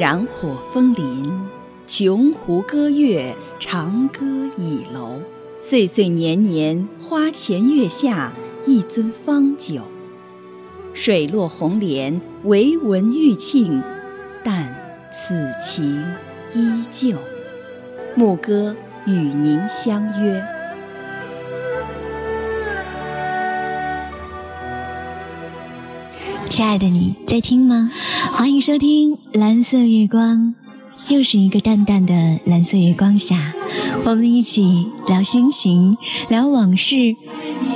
燃火枫林，琼湖歌月，长歌倚楼。岁岁年年，花前月下，一樽方酒。水落红莲，唯闻玉磬。但此情依旧。牧歌与您相约。亲爱的你在听吗？欢迎收听《蓝色月光》，又是一个淡淡的蓝色月光下，我们一起聊心情，聊往事，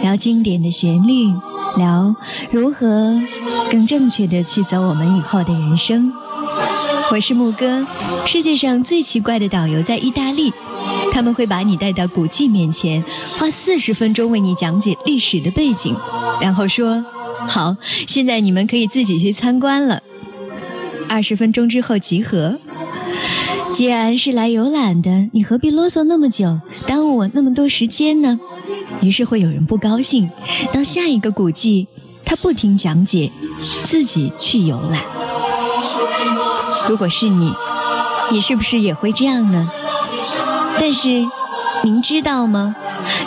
聊经典的旋律，聊如何更正确的去走我们以后的人生。我是牧歌。世界上最奇怪的导游在意大利，他们会把你带到古迹面前，花四十分钟为你讲解历史的背景，然后说。好，现在你们可以自己去参观了。二十分钟之后集合。既然是来游览的，你何必啰嗦那么久，耽误我那么多时间呢？于是会有人不高兴，到下一个古迹，他不听讲解，自己去游览。如果是你，你是不是也会这样呢？但是您知道吗？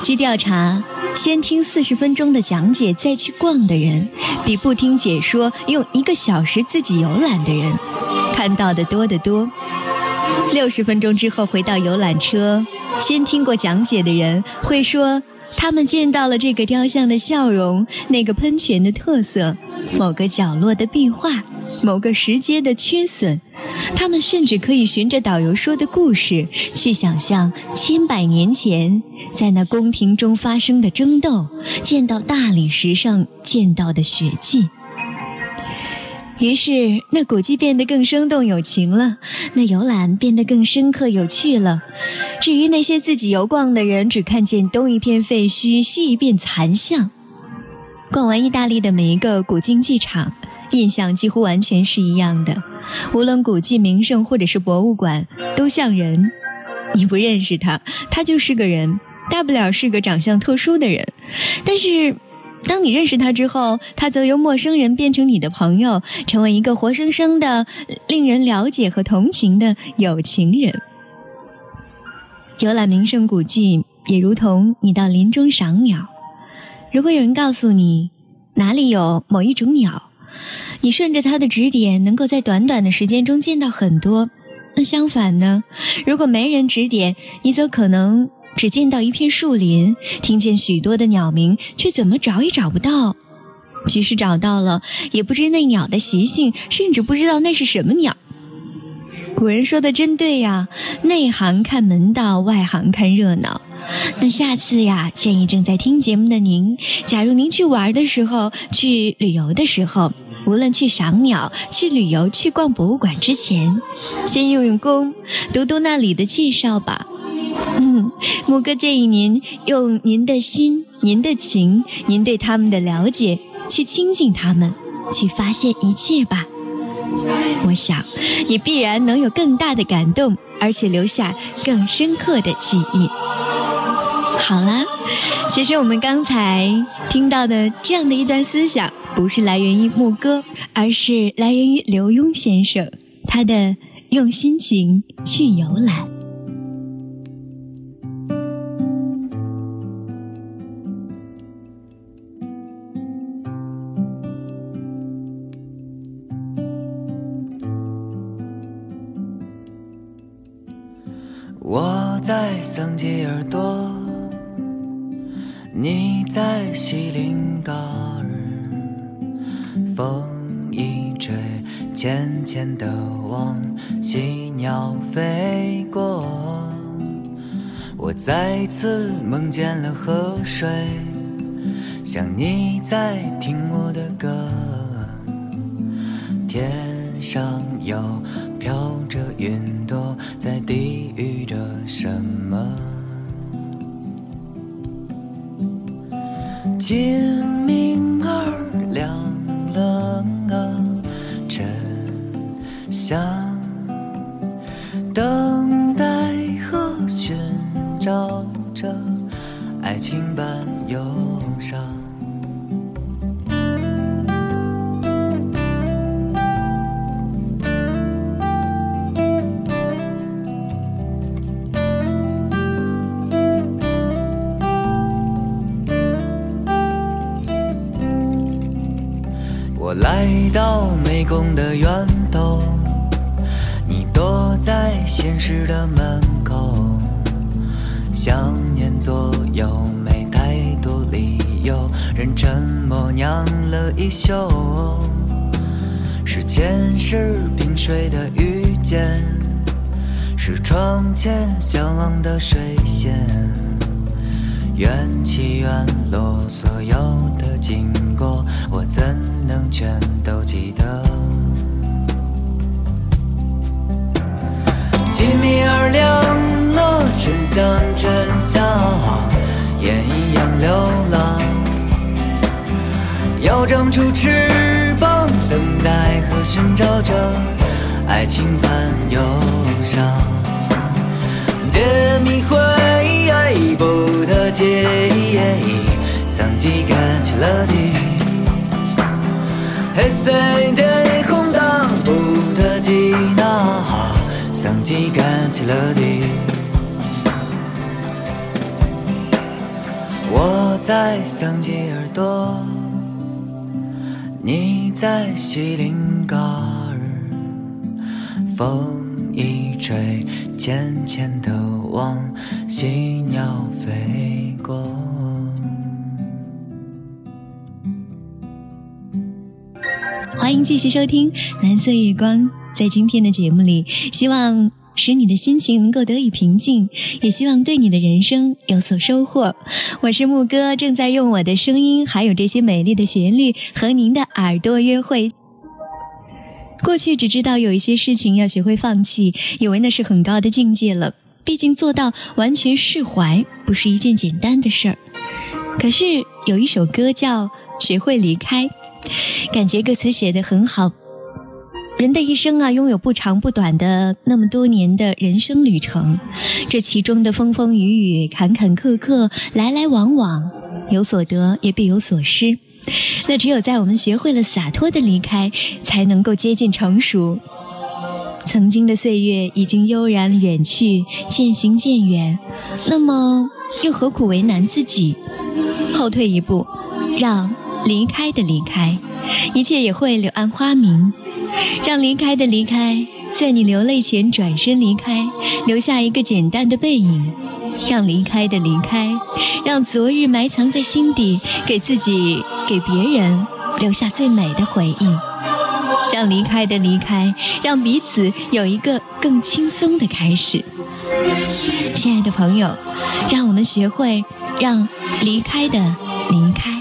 据调查。先听四十分钟的讲解再去逛的人，比不听解说用一个小时自己游览的人看到的多得多。六十分钟之后回到游览车，先听过讲解的人会说，他们见到了这个雕像的笑容，那个喷泉的特色，某个角落的壁画，某个石阶的缺损。他们甚至可以循着导游说的故事去想象千百年前。在那宫廷中发生的争斗，见到大理石上见到的血迹，于是那古迹变得更生动有情了，那游览变得更深刻有趣了。至于那些自己游逛的人，只看见东一片废墟，西一片残像。逛完意大利的每一个古竞技场，印象几乎完全是一样的。无论古迹名胜或者是博物馆，都像人，你不认识他，他就是个人。大不了是个长相特殊的人，但是，当你认识他之后，他则由陌生人变成你的朋友，成为一个活生生的、令人了解和同情的有情人。游览名胜古迹也如同你到林中赏鸟，如果有人告诉你哪里有某一种鸟，你顺着他的指点，能够在短短的时间中见到很多。那相反呢？如果没人指点，你则可能。只见到一片树林，听见许多的鸟鸣，却怎么找也找不到。即使找到了，也不知那鸟的习性，甚至不知道那是什么鸟。古人说的真对呀，内行看门道，外行看热闹。那下次呀，建议正在听节目的您，假如您去玩的时候、去旅游的时候，无论去赏鸟、去旅游、去逛博物馆之前，先用用功读读那里的介绍吧。嗯，牧歌建议您用您的心、您的情、您对他们的了解去亲近他们，去发现一切吧。我想，你必然能有更大的感动，而且留下更深刻的记忆。好啦，其实我们刚才听到的这样的一段思想，不是来源于牧歌，而是来源于刘墉先生他的用心情去游览。桑吉尔多，你在西林格尔，风一吹，浅浅的望，喜鸟飞过。我再次梦见了河水，像你在听我的歌。天。上又飘着云朵，在低语着什么？天明儿亮了，啊，真香，等待和寻找着爱情吧。沉默酿了一宿，是前世冰水的遇见，是窗前相望的水仙，缘起缘落所有的经过，我怎能全都记得？静谧而亮了，沉香沉香，烟一样流浪。要长出翅膀，等待和寻找着爱情伴忧伤。的迷魂不得解，桑吉干起了地。黑色的空荡不得寂，那哈桑吉干起了地。我在桑吉耳多。你在西林郭尔，风一吹，浅浅的望，喜鸟飞过。欢迎继续收听《蓝色月光》，在今天的节目里，希望。使你的心情能够得以平静，也希望对你的人生有所收获。我是牧歌，正在用我的声音，还有这些美丽的旋律，和您的耳朵约会。过去只知道有一些事情要学会放弃，以为那是很高的境界了。毕竟做到完全释怀，不是一件简单的事儿。可是有一首歌叫《学会离开》，感觉歌词写的很好。人的一生啊，拥有不长不短的那么多年的人生旅程，这其中的风风雨雨、坎坎坷坷、来来往往，有所得也必有所失。那只有在我们学会了洒脱的离开，才能够接近成熟。曾经的岁月已经悠然远去，渐行渐远。那么，又何苦为难自己？后退一步，让离开的离开。一切也会柳暗花明。让离开的离开，在你流泪前转身离开，留下一个简单的背影。让离开的离开，让昨日埋藏在心底，给自己给别人留下最美的回忆。让离开的离开，让彼此有一个更轻松的开始。亲爱的朋友，让我们学会让离开的离开。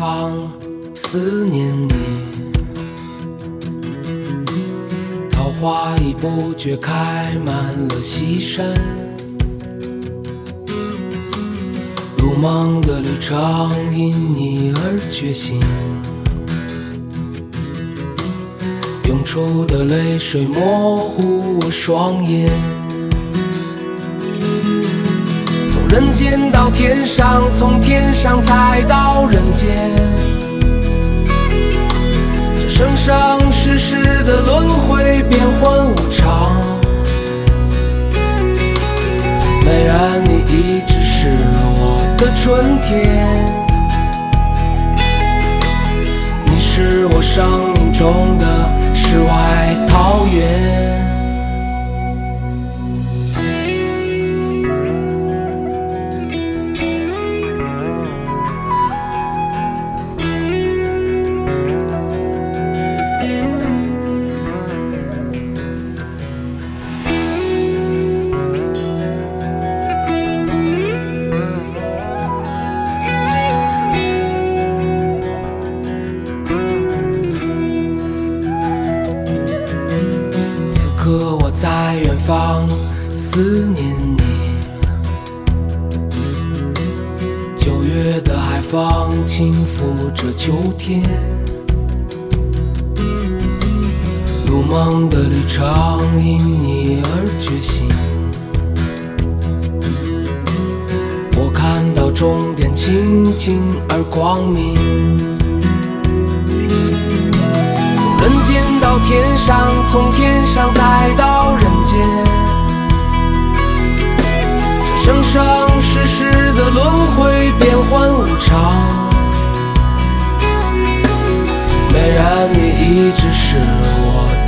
方思念你，桃花已不觉开满了西山，如梦的旅程因你而觉醒，涌出的泪水模糊我双眼。人间到天上，从天上再到人间。这生生世世的轮回，变幻无常。美人，你一直是我的春天，你是我生命中的世外桃源。梦的旅程因你而觉醒，我看到终点清净而光明。从人间到天上，从天上再到人间，这生生世世的轮回变幻无常，美然你一直是。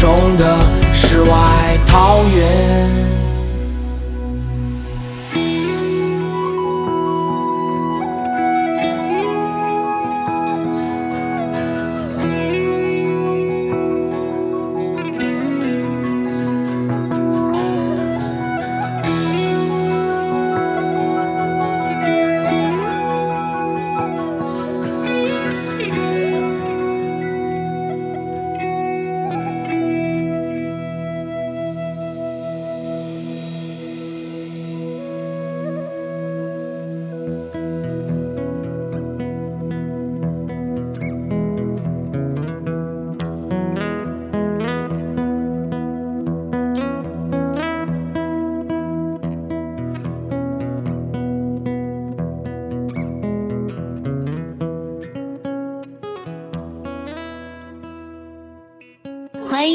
中的世外桃源。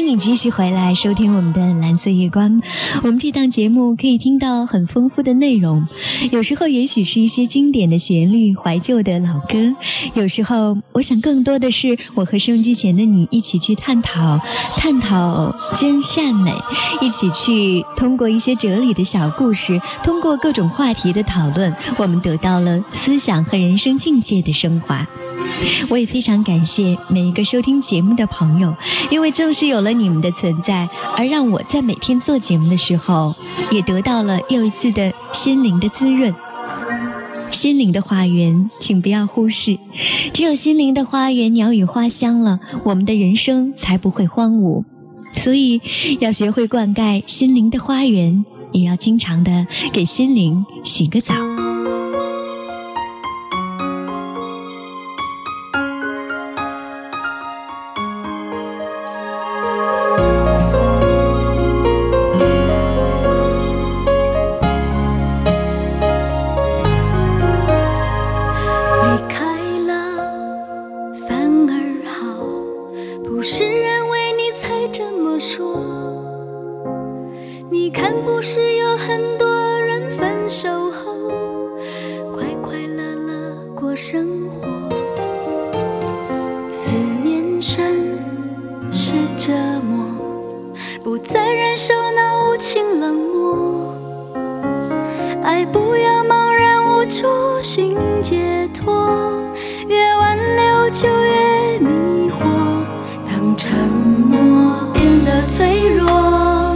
你继续回来收听我们的《蓝色月光》，我们这档节目可以听到很丰富的内容。有时候也许是一些经典的旋律、怀旧的老歌；有时候，我想更多的是我和收音机前的你一起去探讨、探讨真善美，一起去通过一些哲理的小故事，通过各种话题的讨论，我们得到了思想和人生境界的升华。我也非常感谢每一个收听节目的朋友，因为正是有了你们的存在，而让我在每天做节目的时候，也得到了又一次的心灵的滋润，心灵的花园，请不要忽视，只有心灵的花园鸟语花香了，我们的人生才不会荒芜，所以要学会灌溉心灵的花园，也要经常的给心灵洗个澡。爱不要茫然无处寻解脱，越挽留就越迷惑。当承诺变得脆弱，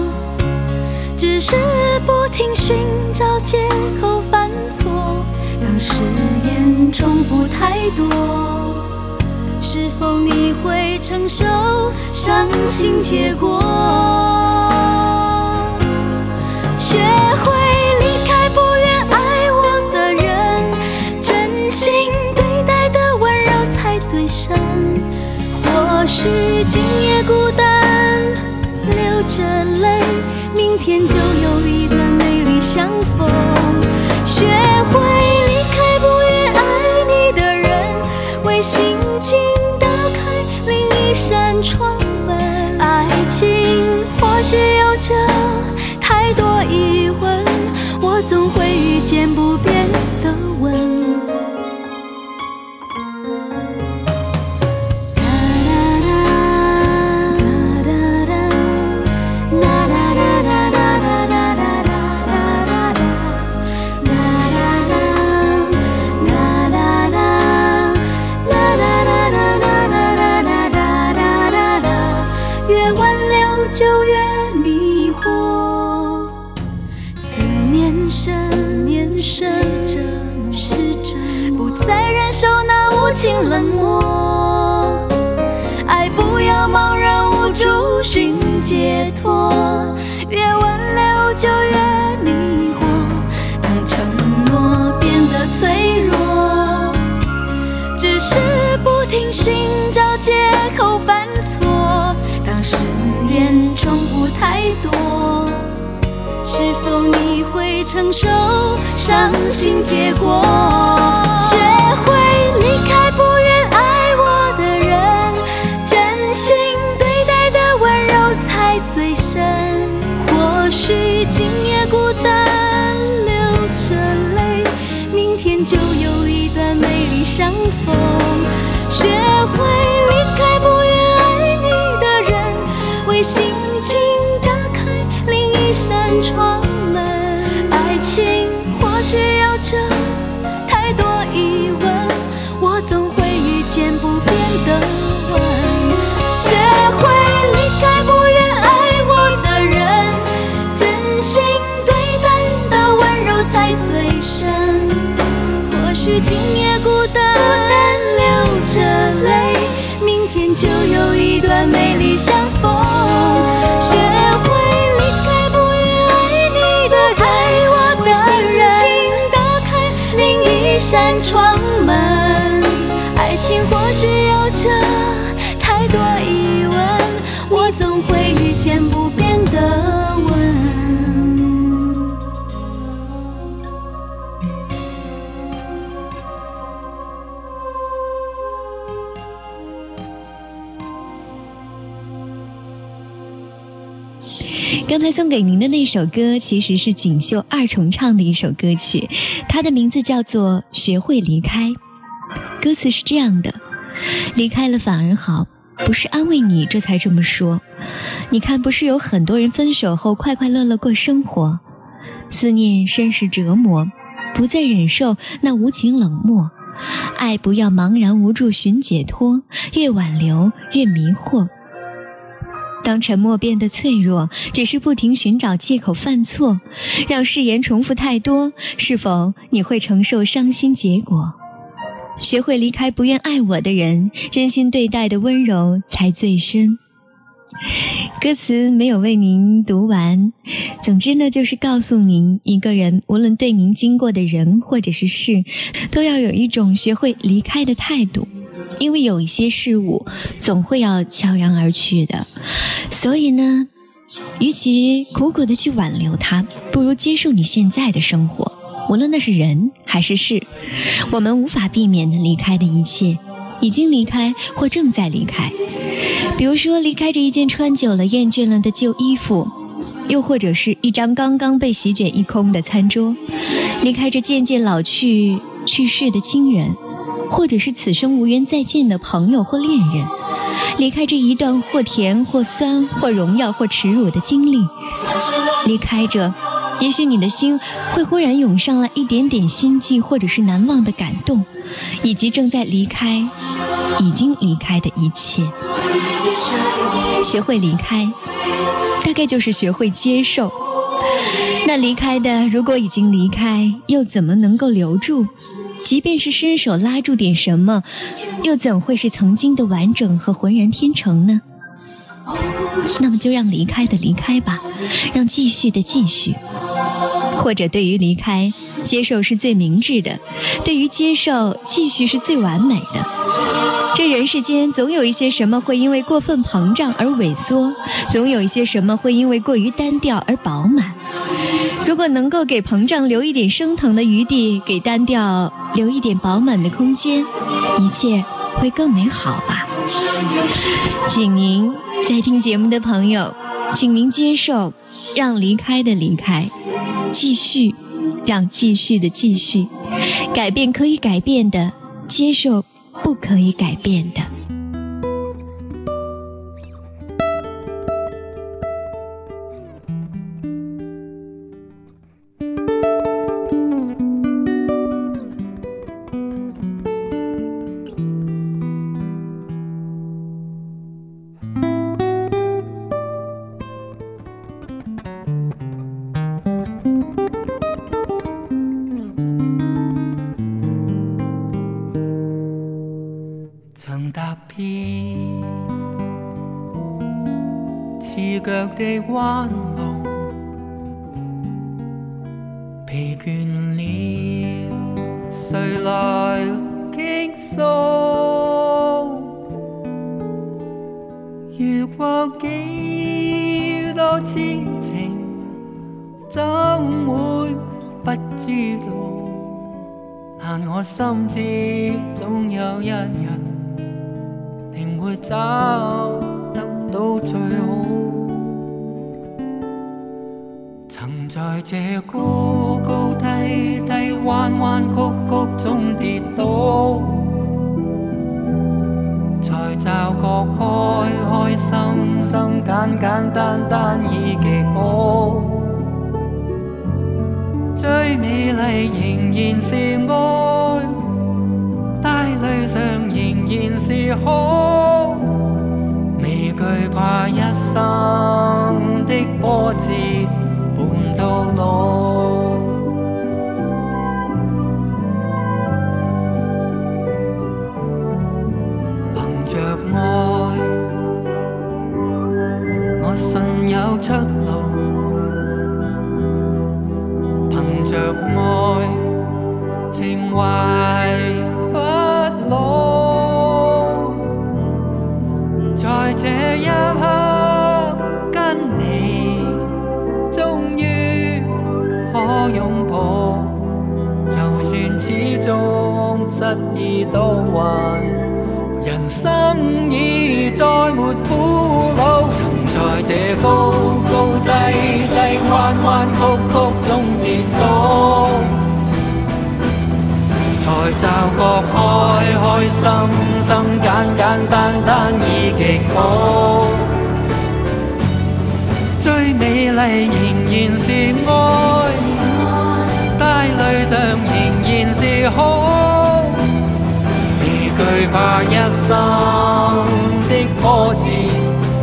只是不停寻找借口犯错。当誓言重复太多，是否你会承受伤心结果？是许今夜孤单，流着泪，明天就有一段美丽相逢。学会离开不愿爱你的人，为心情打开另一扇窗门。爱情或许有着太多疑问，我总会遇见不变的吻。解脱，越挽留就越迷惑。当承诺变得脆弱，只是不停寻找借口犯错。当誓言重复太多，是否你会承受伤心结果？相逢，学会离开不愿爱你的人，为心情打开另一扇窗门。爱情或许有着太多疑问，我总会遇见不变的吻。学会离开不愿爱我的人，真心对待的温柔才最深。或许今。一段美。刚才送给您的那首歌，其实是锦绣二重唱的一首歌曲，它的名字叫做《学会离开》。歌词是这样的：离开了反而好，不是安慰你，这才这么说。你看，不是有很多人分手后快快乐乐过生活，思念甚是折磨，不再忍受那无情冷漠，爱不要茫然无助寻解脱，越挽留越迷惑。当沉默变得脆弱，只是不停寻找借口犯错，让誓言重复太多，是否你会承受伤心结果？学会离开不愿爱我的人，真心对待的温柔才最深。歌词没有为您读完，总之呢，就是告诉您，一个人无论对您经过的人或者是事，都要有一种学会离开的态度。因为有一些事物总会要悄然而去的，所以呢，与其苦苦的去挽留它，不如接受你现在的生活。无论那是人还是事，我们无法避免的离开的一切，已经离开或正在离开。比如说，离开这一件穿久了、厌倦了的旧衣服，又或者是一张刚刚被席卷一空的餐桌，离开这渐渐老去、去世的亲人。或者是此生无缘再见的朋友或恋人，离开这一段或甜或酸或荣耀或耻辱的经历，离开着，也许你的心会忽然涌上来一点点心悸，或者是难忘的感动，以及正在离开、已经离开的一切。学会离开，大概就是学会接受。那离开的，如果已经离开，又怎么能够留住？即便是伸手拉住点什么，又怎会是曾经的完整和浑然天成呢？那么就让离开的离开吧，让继续的继续。或者对于离开。接受是最明智的，对于接受，继续是最完美的。这人世间总有一些什么会因为过分膨胀而萎缩，总有一些什么会因为过于单调而饱满。如果能够给膨胀留一点升腾的余地，给单调留一点饱满的空间，一切会更美好吧。请您在听节目的朋友，请您接受，让离开的离开，继续。让继续的继续，改变可以改变的，接受不可以改变的。one 高高低低，彎彎曲曲中跌倒，才驟覺開開心心，簡簡單單已極好。最美麗仍然是愛，帶淚上仍然是好，未懼怕一生的波折。落。憑着愛，我信有出路。憑着愛，情懷不老。在這。失意都还，人生已再没苦恼。曾在这高高低低、弯弯曲曲中跌倒，才骤觉开开心心、简简单单已极好。最美丽仍然是爱。最怕一生的波折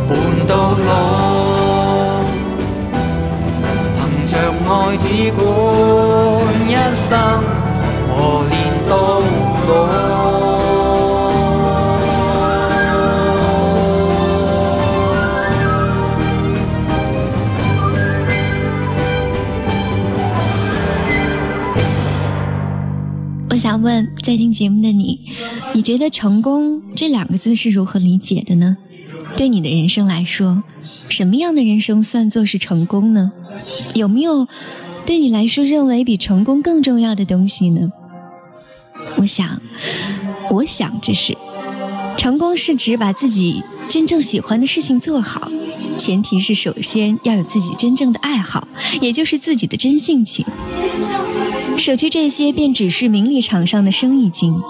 伴到老凭着爱只管一生和你到老我想问在听节目的你觉得成功这两个字是如何理解的呢？对你的人生来说，什么样的人生算作是成功呢？有没有对你来说认为比成功更重要的东西呢？我想，我想这是，成功是指把自己真正喜欢的事情做好，前提是首先要有自己真正的爱好，也就是自己的真性情。舍去这些，便只是名利场上的生意经。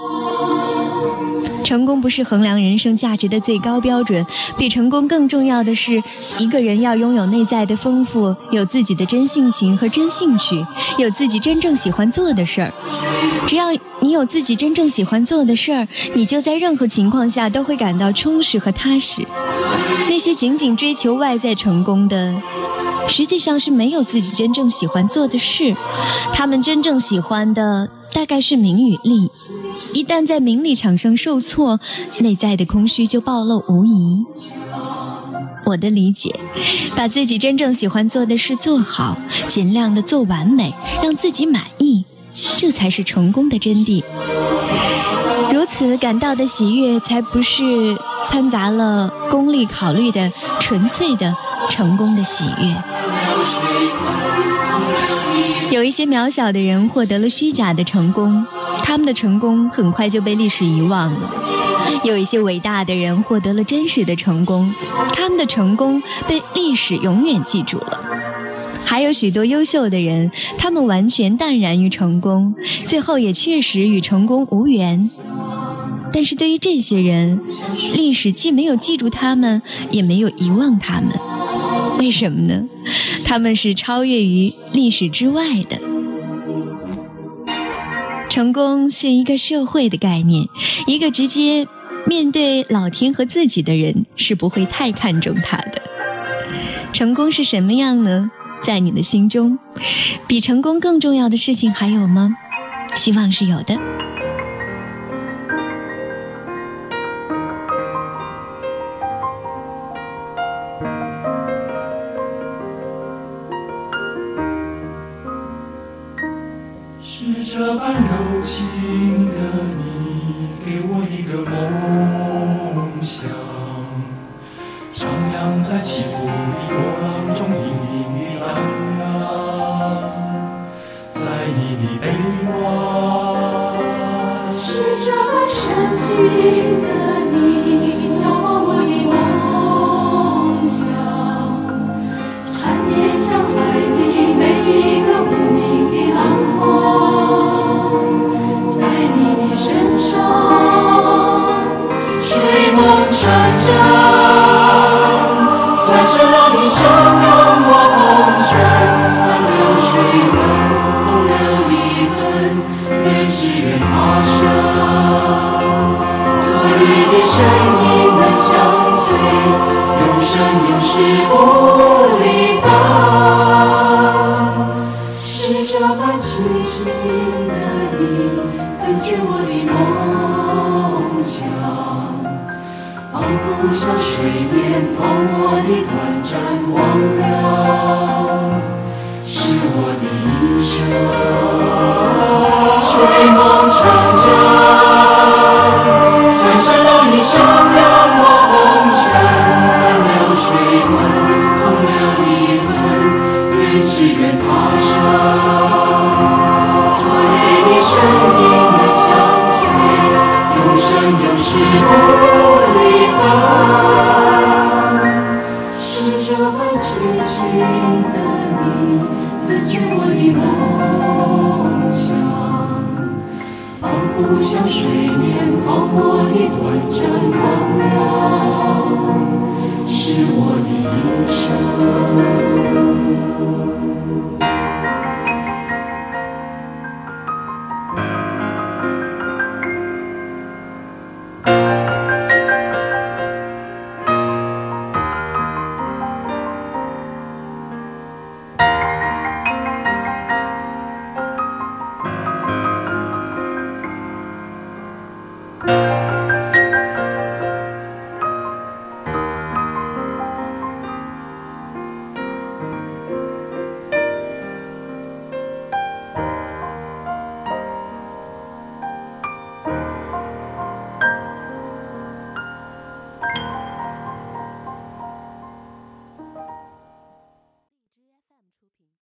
成功不是衡量人生价值的最高标准，比成功更重要的是，一个人要拥有内在的丰富，有自己的真性情和真兴趣，有自己真正喜欢做的事儿。只要你有自己真正喜欢做的事儿，你就在任何情况下都会感到充实和踏实。那些仅仅追求外在成功的。实际上是没有自己真正喜欢做的事，他们真正喜欢的大概是名与利。一旦在名利场上受挫，内在的空虚就暴露无遗。我的理解，把自己真正喜欢做的事做好，尽量的做完美，让自己满意，这才是成功的真谛。如此感到的喜悦，才不是掺杂了功利考虑的纯粹的成功的喜悦。有一些渺小的人获得了虚假的成功，他们的成功很快就被历史遗忘了；有一些伟大的人获得了真实的成功，他们的成功被历史永远记住了。还有许多优秀的人，他们完全淡然于成功，最后也确实与成功无缘。但是对于这些人，历史既没有记住他们，也没有遗忘他们。为什么呢？他们是超越于历史之外的。成功是一个社会的概念，一个直接面对老天和自己的人是不会太看重他的。成功是什么样呢？在你的心中，比成功更重要的事情还有吗？希望是有的。是这般柔情的你，给我一个梦想，徜徉在起伏的波浪中，隐隐的荡漾，在你的臂弯。是这般深情。生有时不。是不离分，是这般轻轻的你，分解我的梦想，仿佛像水面泡沫的短暂光亮，是我的一生。